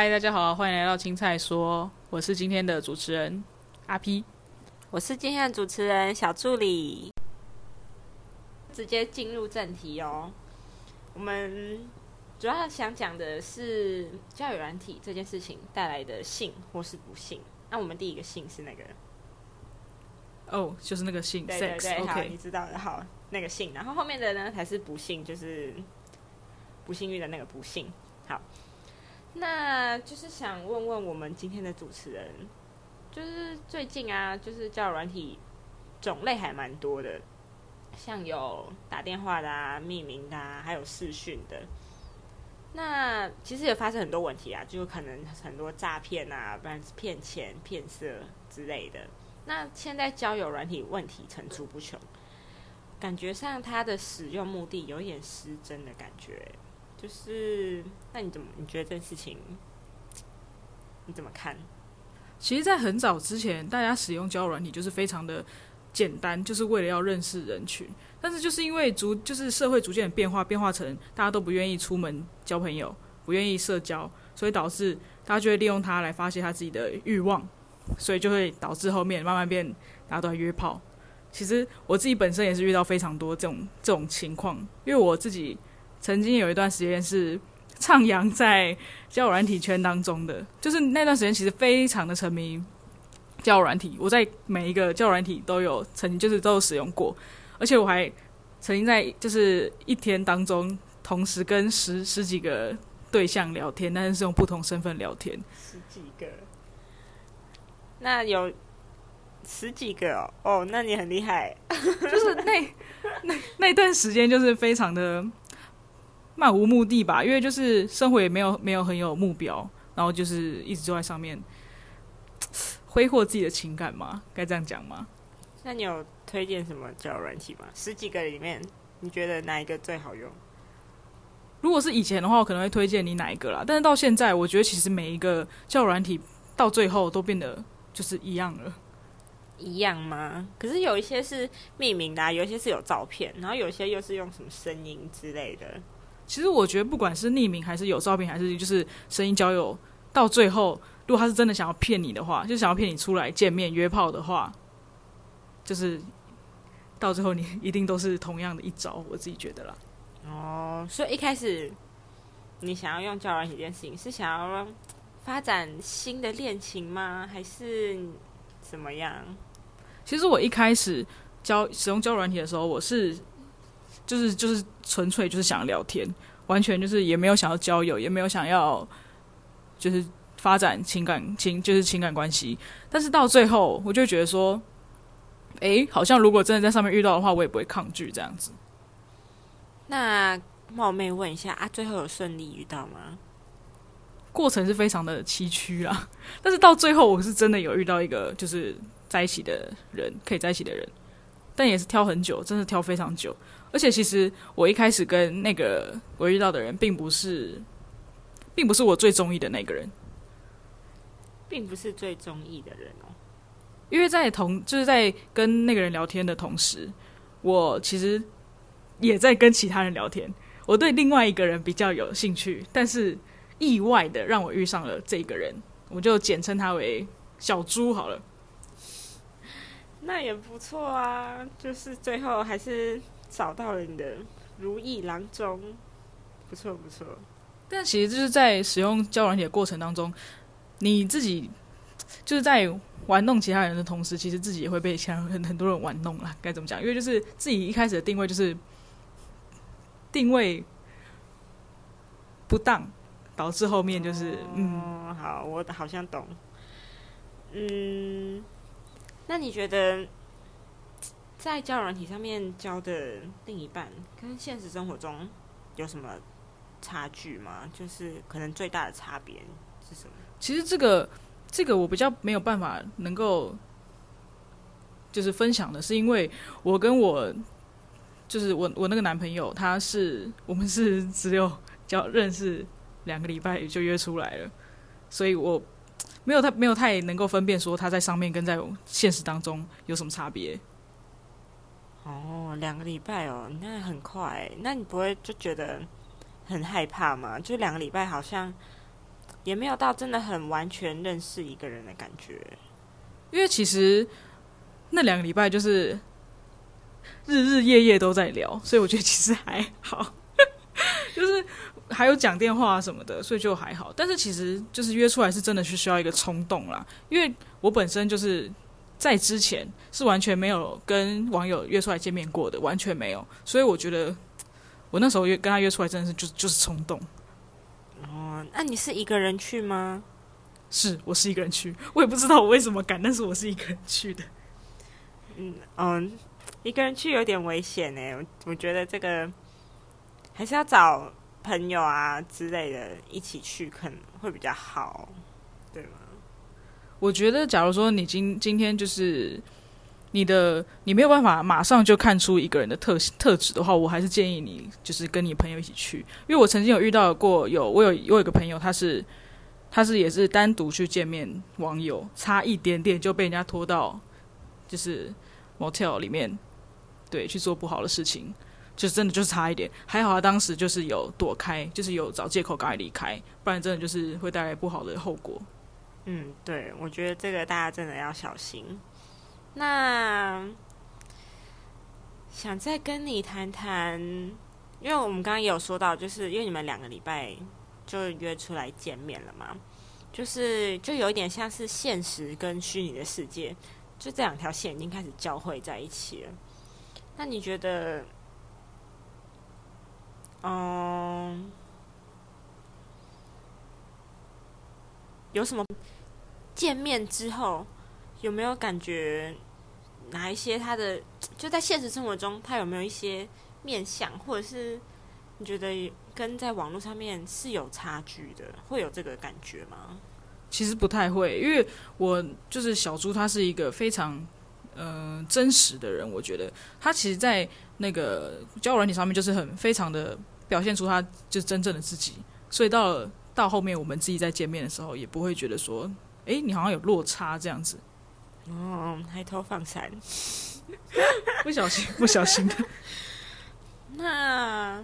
嗨，大家好，欢迎来到青菜说，我是今天的主持人阿 P。我是今天的主持人小助理，直接进入正题哦。我们主要想讲的是教育软体这件事情带来的幸或是不幸。那我们第一个幸是那个，哦，就是那个幸对对 sex，对，好，OK，你知道的，好，那个幸，然后后面的呢才是不幸，就是不幸运的那个不幸。好，那就是想问问我们今天的主持人，就是最近啊，就是交友软体种类还蛮多的，像有打电话的啊、匿名的啊，还有视讯的。那其实也发生很多问题啊，就可能很多诈骗啊，不然是骗钱、骗色之类的。那现在交友软体问题层出不穷，感觉上它的使用目的有一点失真的感觉。就是，那你怎么你觉得这件事情你怎么看？其实，在很早之前，大家使用交友软体就是非常的简单，就是为了要认识人群。但是，就是因为逐就是社会逐渐的变化，变化成大家都不愿意出门交朋友，不愿意社交，所以导致大家就会利用它来发泄他自己的欲望，所以就会导致后面慢慢变大家都在约炮。其实我自己本身也是遇到非常多这种这种情况，因为我自己曾经有一段时间是徜徉在交友软体圈当中的，就是那段时间其实非常的沉迷交友软体，我在每一个交友软体都有曾经就是都有使用过，而且我还曾经在就是一天当中同时跟十十几个对象聊天，但是是用不同身份聊天。十几个？那有十几个哦，哦，那你很厉害。就是那那那段时间就是非常的漫无目的吧，因为就是生活也没有没有很有目标，然后就是一直坐在上面挥霍自己的情感嘛，该这样讲吗？那你有推荐什么交友软体吗？十几个里面，你觉得哪一个最好用？如果是以前的话，我可能会推荐你哪一个啦。但是到现在，我觉得其实每一个交友软体到最后都变得就是一样了。一样吗？可是有一些是匿名的、啊，有一些是有照片，然后有些又是用什么声音之类的。其实我觉得，不管是匿名还是有照片，还是就是声音交友，到最后，如果他是真的想要骗你的话，就想要骗你出来见面约炮的话，就是到最后你一定都是同样的一招。我自己觉得啦。哦，所以一开始你想要用交友软体这件事情，是想要发展新的恋情吗？还是怎么样？其实我一开始交使用交友软体的时候，我是就是就是纯粹就是想聊天，完全就是也没有想要交友，也没有想要就是发展情感情就是情感关系。但是到最后，我就觉得说，诶，好像如果真的在上面遇到的话，我也不会抗拒这样子。那冒昧问一下啊，最后有顺利遇到吗？过程是非常的崎岖啦，但是到最后我是真的有遇到一个就是在一起的人，可以在一起的人，但也是挑很久，真的挑非常久。而且其实我一开始跟那个我遇到的人，并不是，并不是我最中意的那个人，并不是最中意的人哦。因为在同就是在跟那个人聊天的同时，我其实也在跟其他人聊天。我对另外一个人比较有兴趣，但是意外的让我遇上了这个人，我就简称他为小猪好了。那也不错啊，就是最后还是找到了你的如意郎中，不错不错。但其实就是在使用交友软体的过程当中，你自己就是在玩弄其他人的同时，其实自己也会被其他人很很多人玩弄啦。该怎么讲？因为就是自己一开始的定位就是定位不当，导致后面就是、嗯，哦，好，我好像懂。嗯，那你觉得在交友软体上面交的另一半，跟现实生活中有什么差距吗？就是可能最大的差别是什么？其实这个这个我比较没有办法能够就是分享的，是因为我跟我就是我我那个男朋友，他是我们是 只有交认识两个礼拜就约出来了，所以我没有太没有太能够分辨说他在上面跟在现实当中有什么差别。哦，两个礼拜哦，那很快。那你不会就觉得很害怕吗？就两个礼拜好像也没有到真的很完全认识一个人的感觉。因为其实那两个礼拜就是日日夜夜都在聊，所以我觉得其实还好，就是还有讲电话什么的，所以就还好。但是其实就是约出来是真的是需要一个冲动啦，因为我本身就是在之前是完全没有跟网友约出来见面过的，完全没有，所以我觉得我那时候约跟他约出来真的是就就是冲动。哦，那你是一个人去吗？是我是一个人去，我也不知道我为什么敢，但是我是一个人去的。嗯嗯，一个人去有点危险呢。我我觉得这个还是要找朋友啊之类的一起去，可能会比较好，对吗？我觉得，假如说你今今天就是你的，你没有办法马上就看出一个人的特特质的话，我还是建议你就是跟你朋友一起去，因为我曾经有遇到过，有我有我有个朋友，他是。他是也是单独去见面网友，差一点点就被人家拖到就是 motel 里面，对，去做不好的事情，就真的就是差一点。还好他当时就是有躲开，就是有找借口赶快离开，不然真的就是会带来不好的后果。嗯，对，我觉得这个大家真的要小心。那想再跟你谈谈，因为我们刚刚也有说到，就是因为你们两个礼拜。就约出来见面了嘛，就是就有一点像是现实跟虚拟的世界，就这两条线已经开始交汇在一起了。那你觉得，嗯，有什么见面之后有没有感觉哪一些他的就在现实生活中他有没有一些面相，或者是你觉得？跟在网络上面是有差距的，会有这个感觉吗？其实不太会，因为我就是小猪，他是一个非常呃真实的人。我觉得他其实，在那个交友软体上面，就是很非常的表现出他就是真正的自己。所以到了到后面，我们自己在见面的时候，也不会觉得说，哎，你好像有落差这样子。哦，抬头放闪，不小心，不小心的。那。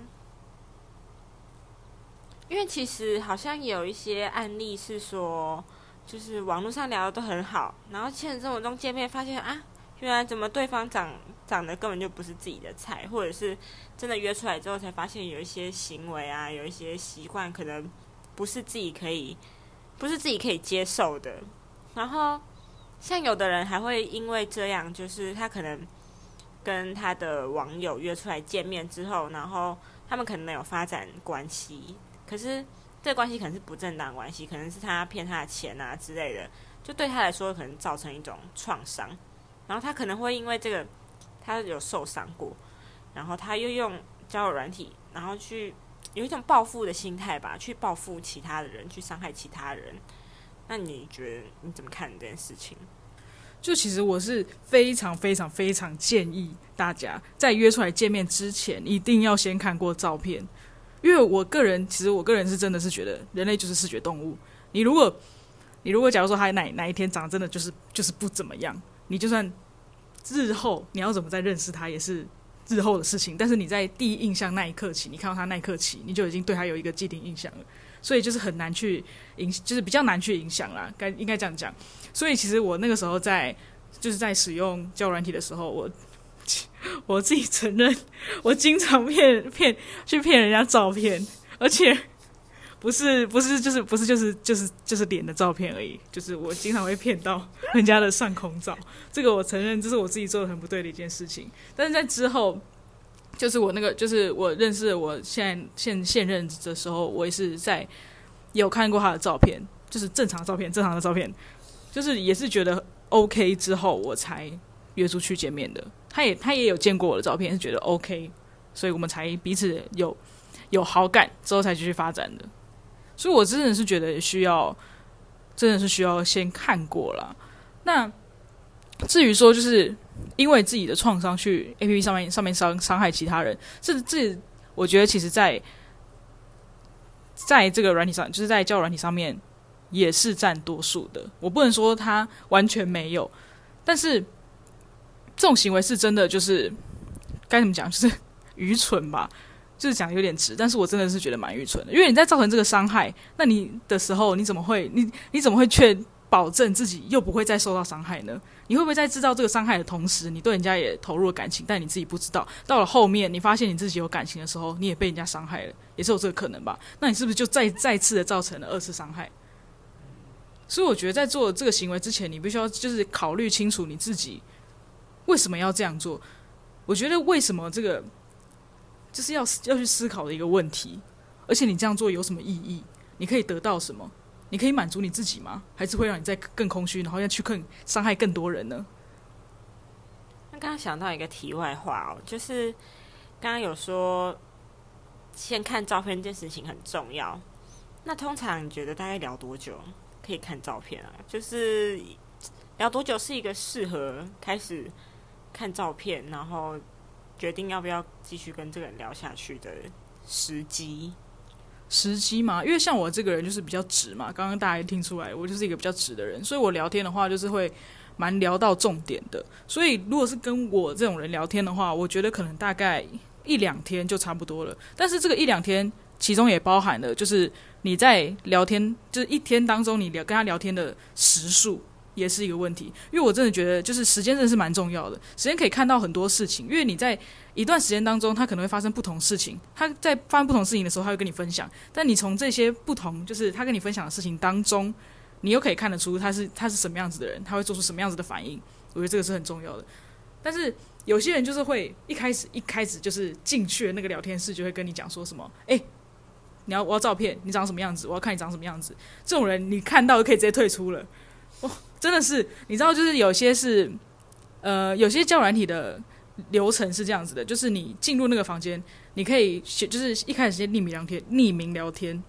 因为其实好像有一些案例是说，就是网络上聊的都很好，然后现实生活中见面发现啊，原来怎么对方长长得根本就不是自己的菜，或者是真的约出来之后才发现有一些行为啊，有一些习惯可能不是自己可以，不是自己可以接受的。然后像有的人还会因为这样，就是他可能跟他的网友约出来见面之后，然后他们可能有发展关系。可是这关系可能是不正当关系，可能是他骗他的钱啊之类的，就对他来说可能造成一种创伤。然后他可能会因为这个，他有受伤过，然后他又用交友软体，然后去有一种报复的心态吧，去报复其他的人，去伤害其他人。那你觉得你怎么看这件事情？就其实我是非常非常非常建议大家在约出来见面之前，一定要先看过照片。因为我个人，其实我个人是真的是觉得人类就是视觉动物。你如果，你如果假如说他哪哪一天长得真的就是就是不怎么样，你就算日后你要怎么再认识他也是日后的事情。但是你在第一印象那一刻起，你看到他那一刻起，你就已经对他有一个既定印象了，所以就是很难去影，就是比较难去影响啦。该应该这样讲。所以其实我那个时候在就是在使用交软体的时候，我。我自己承认，我经常骗骗去 骗人家照片，而且不是不是就是不是就是就是就是脸的照片而已，就是我经常会骗到人家的上空照。这个我承认，这是我自己做的很不对的一件事情。但是在之后，就是我那个就是我认识我现在现现任的时候，我也是在有看过他的照片，就是正常照片，正常的照片，就是也是觉得 OK 之后，我才约出去见面的。他也他也有见过我的照片，是觉得 OK，所以我们才彼此有有好感，之后才继续发展的。所以我真的是觉得需要，真的是需要先看过了。那至于说，就是因为自己的创伤去 APP 上面上面伤伤害其他人，这这，我觉得其实在在这个软体上，就是在教软体上面也是占多数的。我不能说他完全没有，但是。这种行为是真的，就是该怎么讲，就是愚蠢吧。就是讲有点直，但是我真的是觉得蛮愚蠢的，因为你在造成这个伤害，那你的时候你怎么会你你怎么会确保证自己又不会再受到伤害呢？你会不会在制造这个伤害的同时，你对人家也投入了感情，但你自己不知道，到了后面你发现你自己有感情的时候，你也被人家伤害了，也是有这个可能吧？那你是不是就再再次的造成了二次伤害？所以我觉得在做这个行为之前，你必须要就是考虑清楚你自己为什么要这样做。我觉得为什么这个就是要要去思考的一个问题，而且你这样做有什么意义？你可以得到什么？你可以满足你自己吗？还是会让你再更空虚，然后要去更伤害更多人呢？那刚刚想到一个题外话哦，就是刚刚有说先看照片这件事情很重要。那通常你觉得大概聊多久可以看照片啊？就是聊多久是一个适合开始看照片，然后决定要不要继续跟这个人聊下去的时机？时机嘛，因为像我这个人就是比较直嘛，刚刚大家听出来，我就是一个比较直的人，所以我聊天的话就是会蛮聊到重点的。所以如果是跟我这种人聊天的话，我觉得可能大概一两天就差不多了。但是这个一两天，其中也包含了就是你在聊天，就是一天当中你聊跟他聊天的时数。也是一个问题，因为我真的觉得，就是时间真的是蛮重要的。时间可以看到很多事情，因为你在一段时间当中，他可能会发生不同事情。他在发生不同事情的时候，他会跟你分享。但你从这些不同，就是他跟你分享的事情当中，你又可以看得出他是他是什么样子的人，他会做出什么样子的反应。我觉得这个是很重要的。但是有些人就是会一开始一开始就是进去的那个聊天室，就会跟你讲说什么：“哎，你要我要照片，你长什么样子？我要看你长什么样子。”这种人你看到就可以直接退出了。真的是，你知道，就是有些是，呃，有些教软体的流程是这样子的，就是你进入那个房间，你可以选，就是一开始先匿名聊天，匿名聊天，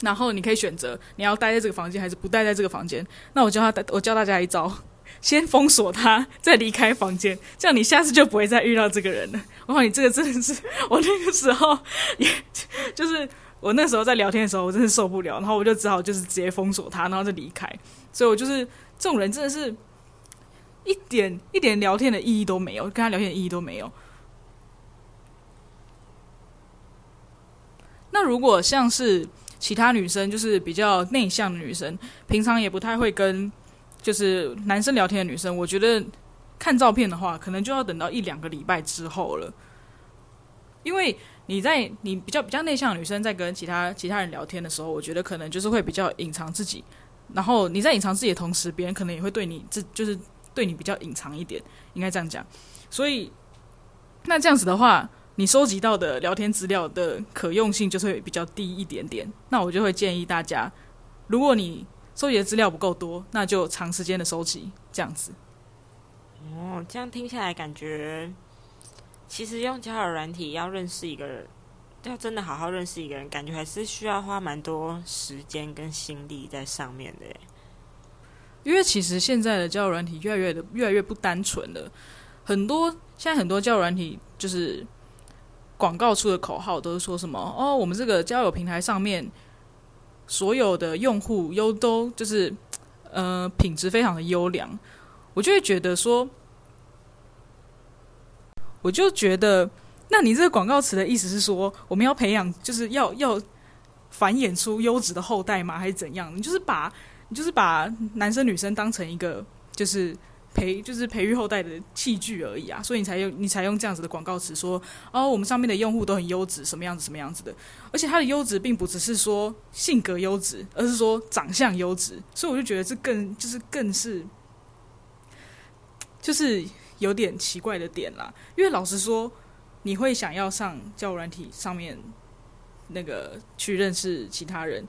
然后你可以选择你要待在这个房间还是不待在这个房间。那我教他，我教大家一招，先封锁他，再离开房间，这样你下次就不会再遇到这个人了。哇，你这个真的是，我那个时候也就是我那时候在聊天的时候，我真是受不了，然后我就只好就是直接封锁他，然后就离开。所以我就是。这种人真的是一点一点聊天的意义都没有，跟他聊天的意义都没有。那如果像是其他女生，就是比较内向的女生，平常也不太会跟就是男生聊天的女生，我觉得看照片的话，可能就要等到一两个礼拜之后了。因为你在你比较比较内向的女生在跟其他其他人聊天的时候，我觉得可能就是会比较隐藏自己。然后你在隐藏自己的同时，别人可能也会对你，这就是对你比较隐藏一点，应该这样讲。所以，那这样子的话，你收集到的聊天资料的可用性就会比较低一点点。那我就会建议大家，如果你收集的资料不够多，那就长时间的收集这样子。哦，这样听下来感觉，其实用交友软体要认识一个人。要真的好好认识一个人，感觉还是需要花蛮多时间跟心力在上面的。因为其实现在的交友软体越来越的越来越不单纯了，很多现在很多交友软体就是广告出的口号都是说什么哦，我们这个交友平台上面所有的用户优都就是呃品质非常的优良，我就会觉得说，我就觉得。那你这个广告词的意思是说，我们要培养，就是要要繁衍出优质的后代吗？还是怎样？你就是把，你就是把男生女生当成一个就是培，就是培育后代的器具而已啊！所以你才用，你才用这样子的广告词说，哦，我们上面的用户都很优质，什么样子，什么样子的。而且他的优质并不只是说性格优质，而是说长相优质。所以我就觉得这更就是更是，就是有点奇怪的点啦。因为老实说。你会想要上交友软体上面那个去认识其他人，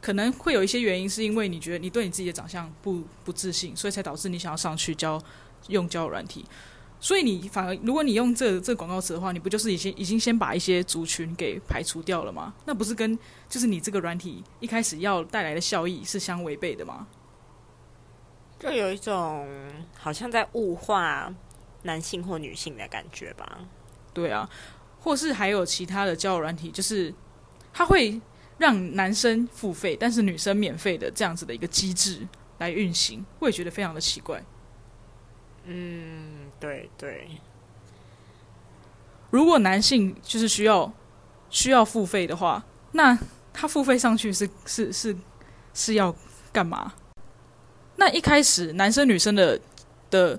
可能会有一些原因，是因为你觉得你对你自己的长相不不自信，所以才导致你想要上去交用交友软体。所以你反而如果你用这这广告词的话，你不就是已经已经先把一些族群给排除掉了吗？那不是跟就是你这个软体一开始要带来的效益是相违背的吗？就有一种好像在物化男性或女性的感觉吧。对啊，或是还有其他的交友软体，就是它会让男生付费，但是女生免费的这样子的一个机制来运行，我也觉得非常的奇怪。嗯，对对。如果男性就是需要需要付费的话，那他付费上去是是是是要干嘛？那一开始男生女生的的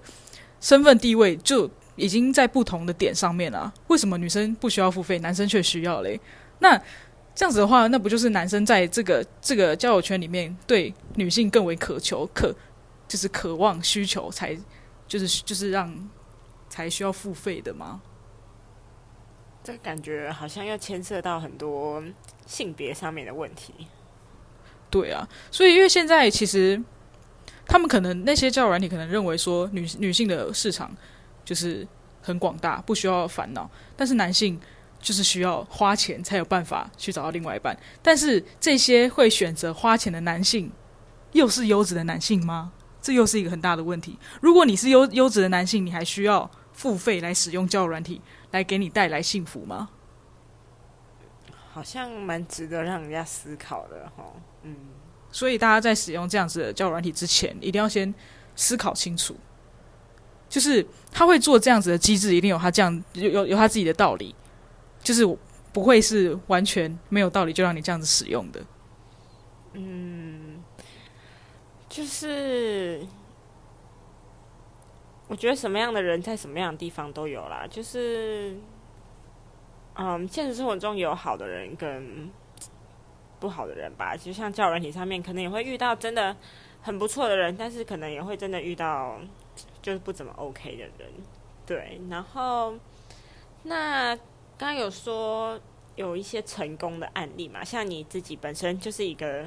身份地位就已经在不同的点上面了。为什么女生不需要付费，男生却需要嘞？那这样子的话，那不就是男生在这个这个交友圈里面对女性更为渴求、渴就是渴望、需求，才就是就是让才需要付费的吗？这感觉好像要牵涉到很多性别上面的问题。对啊，所以因为现在其实他们可能那些交友软体可能认为说女女性的市场就是很广大，不需要烦恼，但是男性就是需要花钱才有办法去找到另外一半。但是这些会选择花钱的男性，又是优质的男性吗？这又是一个很大的问题。如果你是优优质的男性，你还需要付费来使用交友软体？来给你带来幸福吗？好像蛮值得让人家思考的哈。嗯，所以大家在使用这样子的交友软体之前，一定要先思考清楚。就是他会做这样子的机制，一定有他这样有有有他自己的道理，就是不会是完全没有道理就让你这样子使用的。嗯，就是。我觉得什么样的人在什么样的地方都有啦，就是，嗯，现实生活中有好的人跟不好的人吧。就像教人体上面，可能也会遇到真的很不错的人，但是可能也会真的遇到就是不怎么 OK 的人。对，然后那刚刚有说有一些成功的案例嘛，像你自己本身就是一个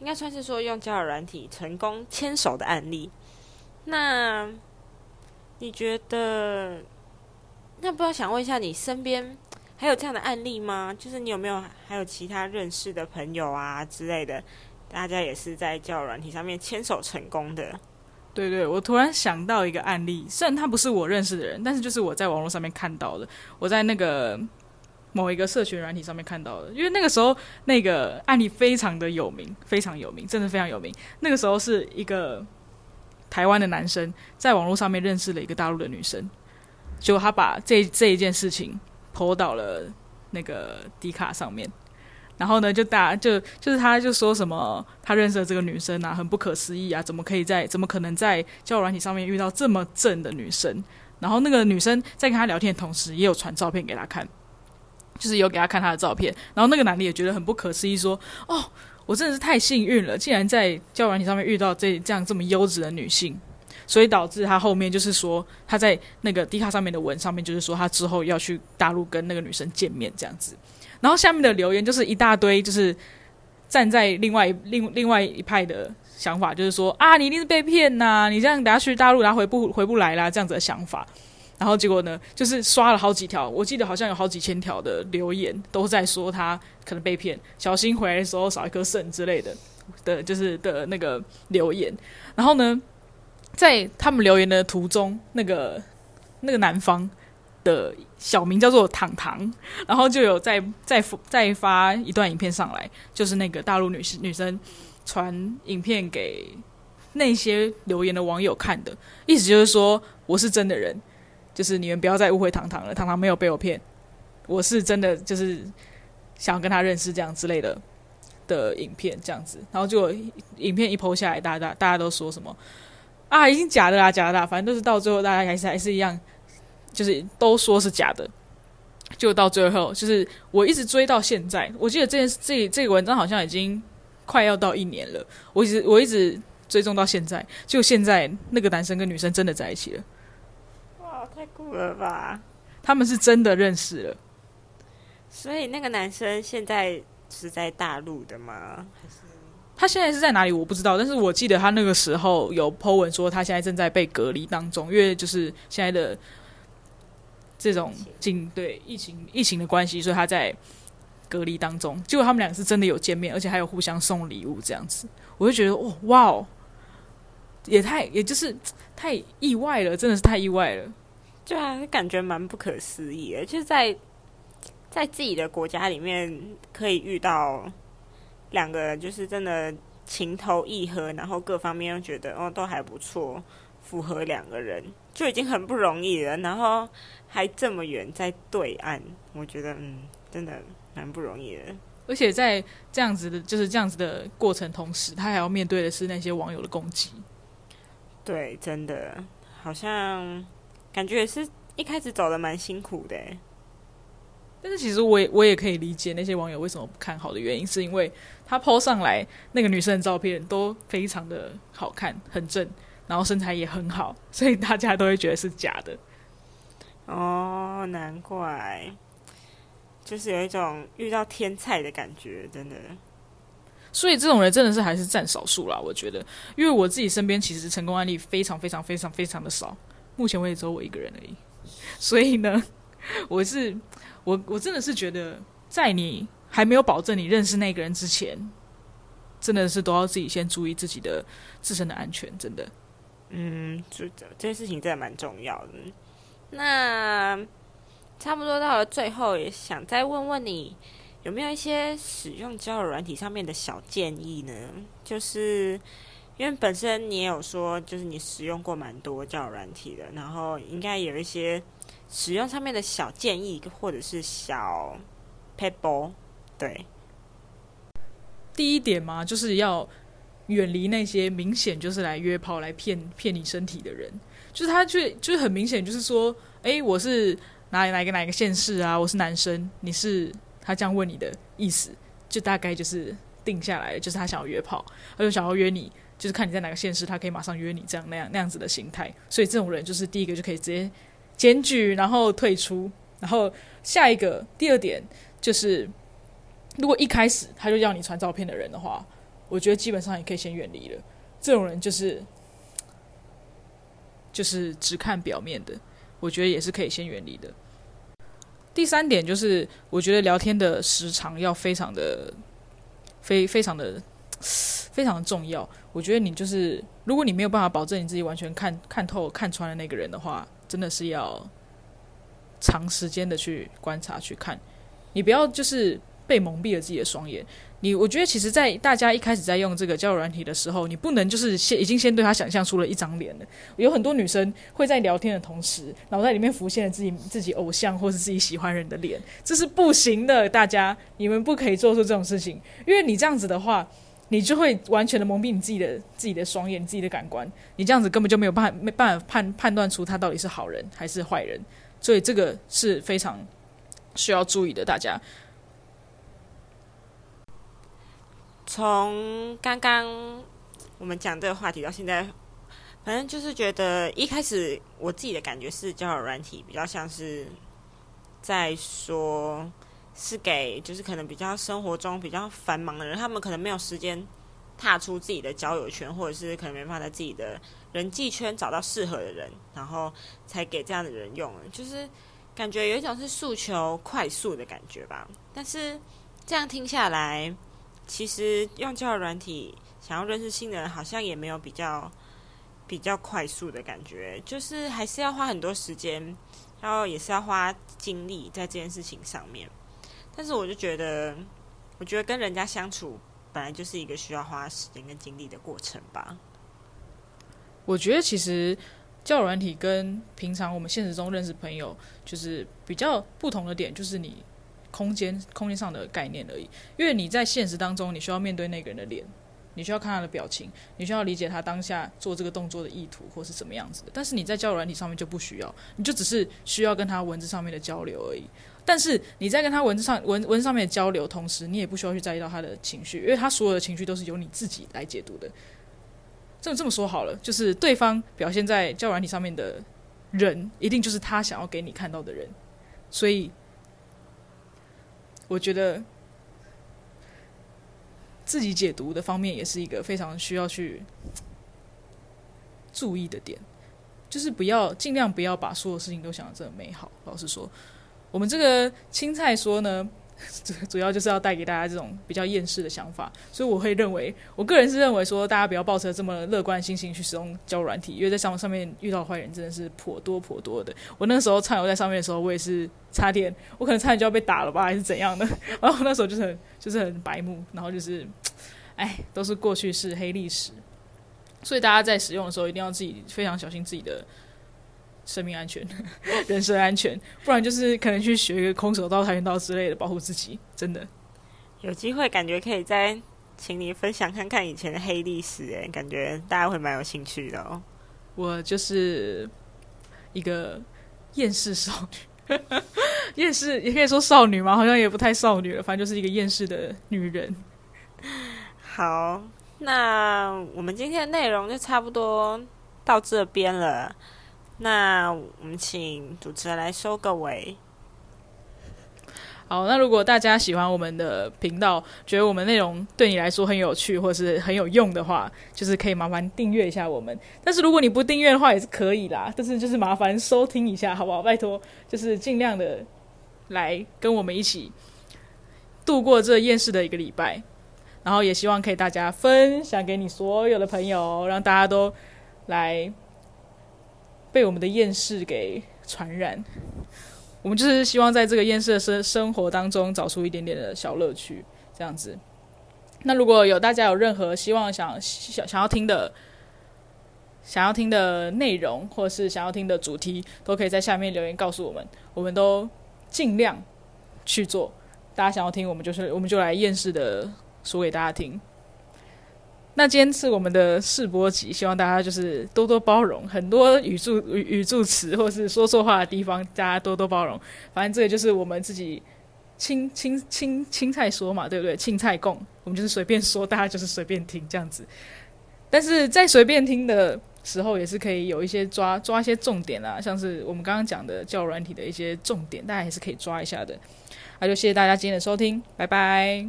应该算是说用交友软体成功牵手的案例，那。你觉得？那不知道想问一下，你身边还有这样的案例吗？就是你有没有还有其他认识的朋友啊之类的，大家也是在交友软体上面牵手成功的？对对，我突然想到一个案例，虽然他不是我认识的人，但是就是我在网络上面看到的，我在那个某一个社群软体上面看到的，因为那个时候那个案例非常的有名，非常有名，真的非常有名。那个时候是一个。台湾的男生在网络上面认识了一个大陆的女生，结果他把这这一件事情泼到了那个迪卡上面，然后呢，就大就就是他就说什么他认识了这个女生啊，很不可思议啊，怎么可以在怎么可能在交友软体上面遇到这么正的女生？然后那个女生在跟他聊天的同时，也有传照片给他看，就是有给他看他的照片，然后那个男的也觉得很不可思议，说哦。我真的是太幸运了，竟然在交友软体上面遇到这这样这么优质的女性，所以导致他后面就是说他在那个 D 卡上面的文上面就是说他之后要去大陆跟那个女生见面这样子，然后下面的留言就是一大堆，就是站在另外另另外一派的想法，就是说啊，你一定是被骗呐，你这样等下去大陆然后回不回不来啦，这样子的想法。然后结果呢，就是刷了好几条，我记得好像有好几千条的留言都在说他可能被骗，小心回来的时候少一颗肾之类的的，就是的那个留言。然后呢，在他们留言的途中，那个那个男方的小名叫做糖糖，然后就有再再再发一段影片上来，就是那个大陆女士女生传影片给那些留言的网友看的，意思就是说我是真的人。就是你们不要再误会糖糖了，糖糖没有被我骗，我是真的就是想要跟他认识这样之类的的影片这样子，然后就影片一剖下来，大家大家都说什么啊，已经假的啦，假的，啦，反正都是到最后大家还是还是一样，就是都说是假的，就到最后就是我一直追到现在，我记得这件这这个文章好像已经快要到一年了，我一直我一直追踪到现在，就现在那个男生跟女生真的在一起了。哇太酷了吧！他们是真的认识了，所以那个男生现在是在大陆的吗？还是他现在是在哪里？我不知道。但是我记得他那个时候有 po 文说，他现在正在被隔离当中，因为就是现在的这种境对疫情疫情的关系，所以他在隔离当中。结果他们两个是真的有见面，而且还有互相送礼物这样子，我就觉得哇，哇哦，也太也就是太意外了，真的是太意外了。就还是感觉蛮不可思议的，就是在在自己的国家里面可以遇到两个，就是真的情投意合，然后各方面又觉得哦都还不错，符合两个人就已经很不容易了。然后还这么远在对岸，我觉得嗯，真的蛮不容易的。而且在这样子的，就是这样子的过程同时，他还要面对的是那些网友的攻击。对，真的好像感觉也是一开始走的蛮辛苦的。但是其实我也我也可以理解那些网友为什么不看好的原因，是因为他 PO 上来那个女生的照片都非常的好看，很正，然后身材也很好，所以大家都会觉得是假的。哦，难怪。就是有一种遇到天才的感觉，真的。所以这种人真的是还是占少数啦，我觉得。因为我自己身边其实成功案例非常非常非常非常的少，目前为止只有我一个人而已。所以呢，我是我我真的是觉得，在你还没有保证你认识那个人之前，真的是都要自己先注意自己的自身的安全，真的。嗯，就这件事情真的蛮重要的。那。差不多到了最后，也想再问问你，有没有一些使用交友软体上面的小建议呢？就是因为本身你也有说，就是你使用过蛮多交友软体的，然后应该有一些使用上面的小建议，或者是小 pebble。对，第一点嘛，就是要远离那些明显就是来约炮、来骗骗你身体的人。就是他，就就是很明显，就是说，哎，我是。哪里哪个哪个县市啊？我是男生，你是他这样问你的意思，就大概就是定下来，就是他想要约炮，他就想要约你，就是看你在哪个县市，他可以马上约你，这样那样那样子的心态。所以这种人就是第一个就可以直接检举，然后退出。然后下一个第二点就是，如果一开始他就要你传照片的人的话，我觉得基本上也可以先远离了。这种人就是就是只看表面的。我觉得也是可以先远离的。第三点就是，我觉得聊天的时长要非常的、非非常的、非常的重要。我觉得你就是，如果你没有办法保证你自己完全看看透、看穿了那个人的话，真的是要长时间的去观察、去看。你不要就是被蒙蔽了自己的双眼。你我觉得，其实，在大家一开始在用这个交友软体的时候，你不能就是先已经先对他想象出了一张脸了。有很多女生会在聊天的同时，脑袋里面浮现了自己自己偶像或是自己喜欢人的脸，这是不行的。大家，你们不可以做出这种事情，因为你这样子的话，你就会完全的蒙蔽你自己的自己的双眼、自己的感官。你这样子根本就没有办法没办法判判断出他到底是好人还是坏人，所以这个是非常需要注意的，大家。从刚刚我们讲这个话题到现在，反正就是觉得一开始我自己的感觉是交友软体比较像是在说，是给就是可能比较生活中比较繁忙的人，他们可能没有时间踏出自己的交友圈，或者是可能没办法在自己的人际圈找到适合的人，然后才给这样的人用。就是感觉有一种是诉求快速的感觉吧。但是这样听下来。其实用交友软体想要认识新的人，好像也没有比较比较快速的感觉，就是还是要花很多时间，然后也是要花精力在这件事情上面。但是我就觉得，我觉得跟人家相处本来就是一个需要花时间跟精力的过程吧。我觉得其实交友软体跟平常我们现实中认识朋友，就是比较不同的点，就是你。空间空间上的概念而已，因为你在现实当中，你需要面对那个人的脸，你需要看他的表情，你需要理解他当下做这个动作的意图或是什么样子的。但是你在交友软体上面就不需要，你就只是需要跟他文字上面的交流而已。但是你在跟他文字上文文字上面的交流同时，你也不需要去在意到他的情绪，因为他所有的情绪都是由你自己来解读的。这么这么说好了，就是对方表现在交友软体上面的人，一定就是他想要给你看到的人，所以。我觉得自己解读的方面也是一个非常需要去注意的点，就是不要尽量不要把所有事情都想的这么美好。老实说，我们这个青菜说呢。主主要就是要带给大家这种比较厌世的想法，所以我会认为，我个人是认为说，大家不要抱着这么乐观的心情去使用交软体，因为在上上面遇到坏人真的是颇多颇多的。我那时候畅游在上面的时候，我也是差点，我可能差点就要被打了吧，还是怎样的？然后那时候就是就是很白目，然后就是，哎，都是过去式黑历史。所以大家在使用的时候，一定要自己非常小心自己的生命安全、人身安全，不然就是可能去学一个空手道、跆拳道之类的保护自己。真的，有机会感觉可以再请你分享看看以前的黑历史，哎，感觉大家会蛮有兴趣的哦。我就是一个厌世少女，厌世也可以说少女嘛，好像也不太少女了，反正就是一个厌世的女人。好，那我们今天的内容就差不多到这边了。那我们请主持人来收个尾。好，那如果大家喜欢我们的频道，觉得我们内容对你来说很有趣或是很有用的话，就是可以麻烦订阅一下我们。但是如果你不订阅的话也是可以啦，但是就是麻烦收听一下，好不好？拜托，就是尽量的来跟我们一起度过这厌世的一个礼拜。然后也希望可以大家分享给你所有的朋友，让大家都来被我们的厌世给传染。我们就是希望在这个厌世的生生活当中找出一点点的小乐趣，这样子。那如果有大家有任何希望想想想要听的、想要听的内容，或是想要听的主题，都可以在下面留言告诉我们，我们都尽量去做。大家想要听，我们就是我们就来厌世的。说给大家听。那今天是我们的试播集，希望大家就是多多包容，很多语助语助词或是说错话的地方，大家多多包容。反正这个就是我们自己青青青青菜说嘛，对不对？青菜供，我们就是随便说，大家就是随便听这样子。但是在随便听的时候，也是可以有一些抓抓一些重点啊，像是我们刚刚讲的教软体的一些重点，大家还是可以抓一下的。那就谢谢大家今天的收听，拜拜。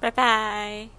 拜拜。